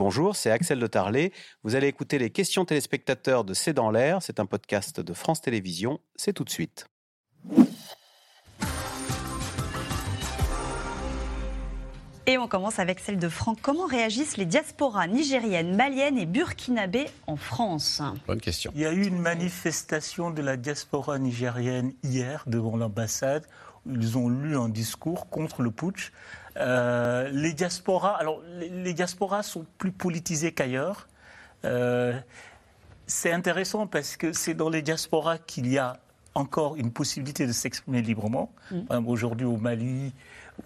Bonjour, c'est Axel de Tarlet. Vous allez écouter les questions téléspectateurs de C'est dans l'air. C'est un podcast de France Télévisions. C'est tout de suite. Et on commence avec celle de Franck. Comment réagissent les diasporas nigériennes, maliennes et burkinabées en France? Bonne question. Il y a eu une manifestation de la diaspora nigérienne hier devant l'ambassade. Ils ont lu un discours contre le putsch. Euh, les diasporas, alors les, diasporas sont plus politisés qu'ailleurs. Euh, c'est intéressant parce que c'est dans les diasporas qu'il y a encore une possibilité de s'exprimer librement. Mm. Aujourd'hui au Mali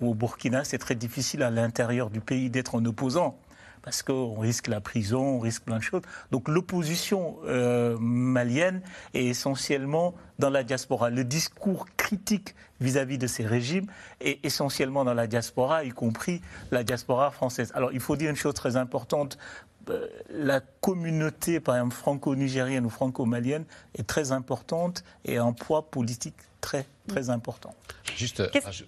ou au Burkina, c'est très difficile à l'intérieur du pays d'être un opposant parce qu'on risque la prison, on risque plein de choses. Donc l'opposition euh, malienne est essentiellement dans la diaspora. Le discours critique vis-à-vis de ces régimes est essentiellement dans la diaspora, y compris la diaspora française. Alors il faut dire une chose très importante. Euh, la communauté, par exemple, franco-nigérienne ou franco-malienne est très importante et a un poids politique très, très important. Juste,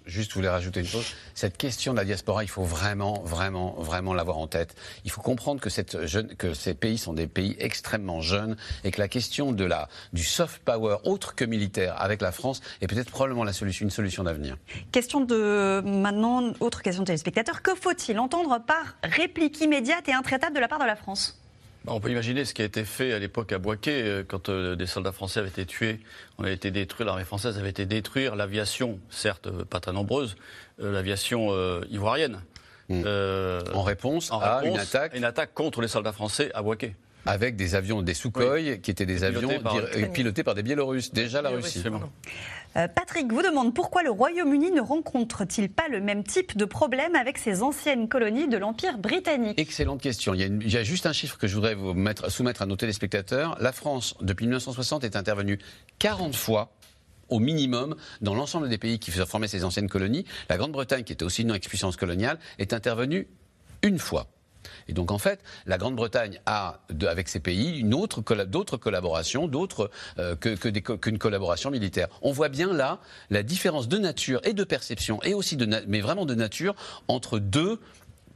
juste, voulais rajouter une chose. Cette question de la diaspora, il faut vraiment, vraiment, vraiment l'avoir en tête. Il faut comprendre que, cette jeune, que ces pays sont des pays extrêmement jeunes et que la question de la, du soft power, autre que militaire, avec la France, est peut-être probablement la solution, une solution d'avenir. Question de maintenant, autre question de téléspectateurs. Que faut-il entendre par réplique immédiate et intraitable de la part de la France? On peut imaginer ce qui a été fait à l'époque à Boaké, euh, quand euh, des soldats français avaient été tués, on a été détruit, l'armée française avait été détruire l'aviation, certes euh, pas très nombreuse, l'aviation ivoirienne. Hmm. en réponse à une attaque. Une attaque contre les soldats français à Boaké. Avec des avions, des Sukhoi, qui étaient des avions pilotés par, des Biélorusses, déjà la Russie. Euh, Patrick vous demande pourquoi le Royaume-Uni ne rencontre-t-il pas le même type de problème avec ses anciennes colonies de l'Empire britannique? Excellente question. Il y, a juste un chiffre que je voudrais vous mettre, soumettre à nos téléspectateurs. La France, depuis 1960, est intervenue 40 fois au minimum dans l'ensemble des pays qui formaient ces anciennes colonies. La Grande-Bretagne, qui était aussi une ex-puissance coloniale, est intervenue une fois. Et donc en fait, la Grande-Bretagne a, avec ces pays, d'autres collaborations, d'autres euh, qu'une collaboration militaire. On voit bien là la différence de nature et de perception, et aussi de, mais vraiment de nature, entre deux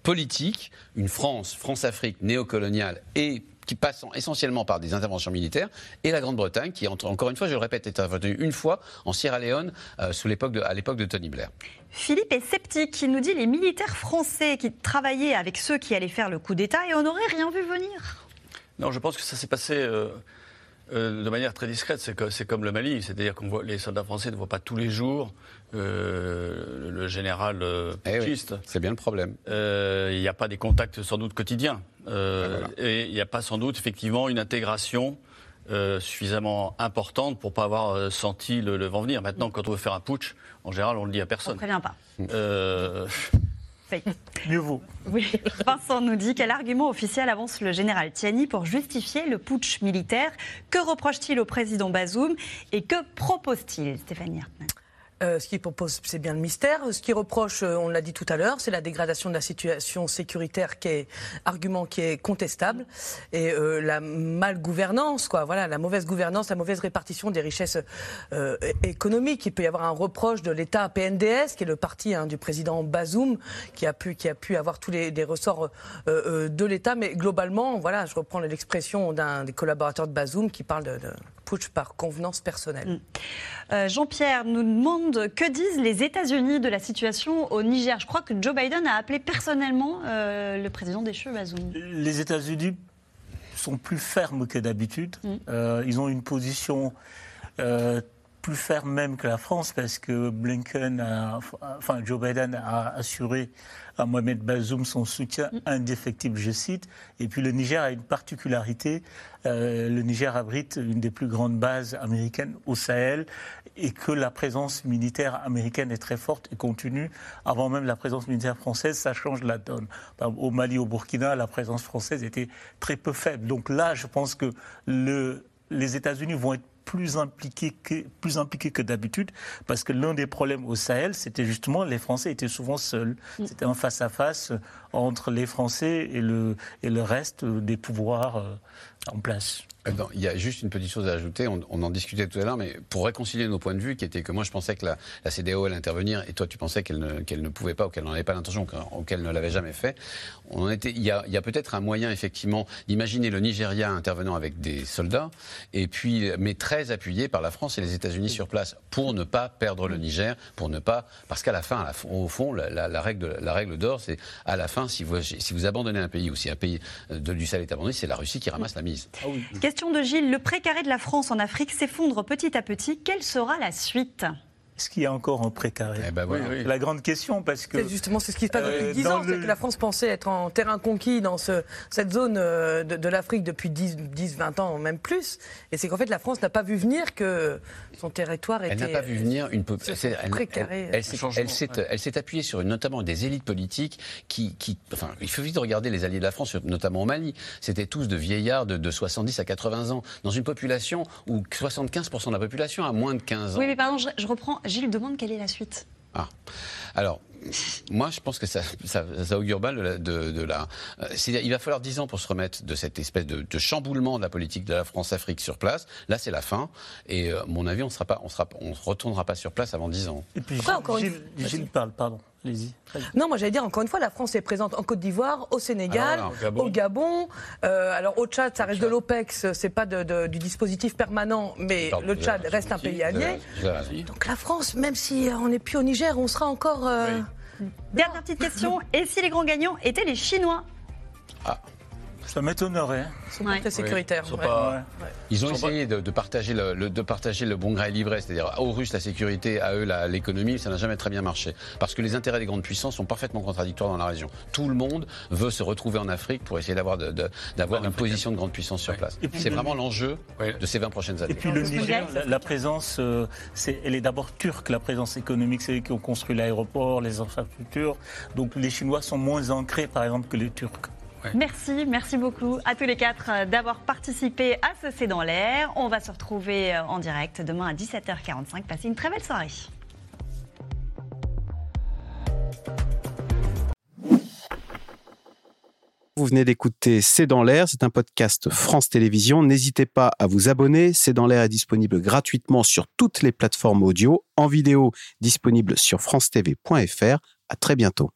politiques, une France, France-Afrique néocoloniale et qui passent essentiellement par des interventions militaires, et la Grande-Bretagne, qui, encore une fois, je le répète, est intervenue une fois en Sierra Leone euh, sous l'époque à l'époque de Tony Blair. Philippe est sceptique. Il nous dit les militaires français qui travaillaient avec ceux qui allaient faire le coup d'État et on n'aurait rien vu venir. Non, je pense que ça s'est passé. Euh, euh, de manière très discrète, c'est comme le Mali, c'est-à-dire qu'on voit les soldats français ne voient pas tous les jours le général euh, eh c'est bien le problème. Il n'y a pas des contacts sans doute quotidiens. Euh, et il n'y a pas sans doute effectivement une intégration euh, suffisamment importante pour pas avoir euh, senti le, vent venir. Maintenant, quand on veut faire un putsch, en général, on le dit à personne. On prévient pas. Mieux vaut. Oui. Vincent nous dit quel argument officiel avance le général Tiani pour justifier le putsch militaire? Que reproche-t-il au président Bazoum? Et que propose-t-il, Stéphanie euh, ce qu'il propose, c'est bien le mystère. Ce qu'il reproche, euh, on l'a dit tout à l'heure, c'est la dégradation de la situation sécuritaire qui est argument qui est contestable et euh, la malgouvernance, quoi. Voilà, la mauvaise gouvernance, la mauvaise répartition des richesses économiques. Il peut y avoir un reproche de l'État PNDS, qui est le parti hein, du président Bazoum, qui a pu qui a pu avoir tous les, ressorts de l'État. Mais globalement, voilà, je reprends l'expression d'un des collaborateurs de Bazoum qui parle de, de putsch par convenance personnelle. Mm. Jean-Pierre nous demande que disent les États-Unis de la situation au Niger? Je crois que Joe Biden a appelé personnellement euh, le président des Cheveux, Bazoum. Les États-Unis sont plus fermes que d'habitude. Mm. Euh, ils ont une position euh, plus ferme même que la France parce que Blinken, enfin Joe Biden a assuré à Mohamed Bazoum son soutien mm. indéfectible, je cite. Et puis le Niger a une particularité. Euh, le Niger abrite une des plus grandes bases américaines au Sahel et que la présence militaire américaine est très forte et continue. Avant même la présence militaire française, ça change la donne. Au Mali, au Burkina, la présence française était très peu faible. Donc là, je pense que le, les États-Unis vont être plus impliqués que, plus impliqués que d'habitude, parce que l'un des problèmes au Sahel, c'était justement les Français étaient souvent seuls. Mm. C'était un face-à-face entre les Français et le, et le reste des pouvoirs euh, en place. Il y a juste une petite chose à ajouter, on, en discutait tout à l'heure, mais pour réconcilier nos points de vue, qui était que moi je pensais que la, la CDO allait intervenir, et toi tu pensais qu'elle ne, pouvait pas, ou qu'elle n'en avait pas l'intention, ou qu'elle ne l'avait jamais fait. On était, il y a, peut-être un moyen effectivement d'imaginer le Nigeria intervenant avec des soldats, et puis mais très appuyé par la France et les États-Unis sur place, pour ne pas perdre le Niger, pour ne pas, parce qu'à la fin, au fond, la, la, règle, la règle d'or, c'est à la fin, si vous, si vous abandonnez un pays ou si un pays de, du Sahel est abandonné, c'est la Russie qui ramasse la mise. Ah oui. De Gilles, le précaré de la France en Afrique s'effondre petit à petit. Quelle sera la suite? Est-ce qu'il y a encore un précaré eh ben La grande question, parce que... C'est justement ce qui se passe depuis 10 euh, ans. C'est que la France pensait être en terrain conquis dans ce, cette zone euh, de, l'Afrique depuis 10, 10, 20 ans, même plus. Et c'est qu'en fait, la France n'a pas vu venir que son territoire était... Elle n'a pas vu venir une... précaré. Elle, elle s'est appuyée sur une, notamment des élites politiques qui, qui... Enfin, il faut vite regarder les alliés de la France, notamment au Mali. C'était tous de vieillards de, de, 70 à 80 ans, dans une population où 75% de la population a moins de 15 ans. Oui, mais pardon, je reprends Gilles demande quelle est la suite. Ah. Alors, moi, je pense que ça, ça, ça augure mal de, de, la. Euh, il va falloir dix ans pour se remettre de cette espèce de, de chamboulement de la politique de la France-Afrique sur place. Là, c'est la fin. Et euh, mon avis, on sera pas, on sera, on retournera pas sur place avant dix ans. Et puis, Gilles, Gilles, parle, pardon. Allez-y. Non, moi j'allais dire encore une fois, la France est présente en Côte d'Ivoire, au Sénégal, ah, au Gabon. Euh, alors au Tchad, ça reste de l'OPEX, c'est pas de, du dispositif permanent, mais le Tchad reste un pays allié. Donc la France, même si on n'est plus au Niger, on sera encore. Euh... Dernière petite question. Et si les grands gagnants étaient les Chinois? Ah. Ça m'étonnerait. Ils sont très sécuritaires. Ils, ont essayé de, partager le, de partager le bon gré livré, c'est-à-dire aux Russes la sécurité, à eux l'économie, ça n'a jamais très bien marché. Parce que les intérêts des grandes puissances sont parfaitement contradictoires dans la région. Tout le monde veut se retrouver en Afrique pour essayer d'avoir d'avoir une position de grande puissance sur place. C'est vraiment l'enjeu de ces 20 prochaines années. Et puis le Niger, la, présence, euh, elle est d'abord turque, la présence économique. C'est eux qui ont construit l'aéroport, les infrastructures. Donc les Chinois sont moins ancrés, par exemple, que les Turcs. Merci, merci beaucoup à tous les quatre euh, d'avoir participé à ce C'est dans l'air. On va se retrouver euh, en direct demain à 17h45. Passez une très belle soirée. Vous venez d'écouter C'est dans l'air, c'est un podcast France Télévisions. N'hésitez pas à vous abonner. C'est dans l'air est disponible gratuitement sur toutes les plateformes audio, en vidéo disponible sur francetv.fr. À très bientôt.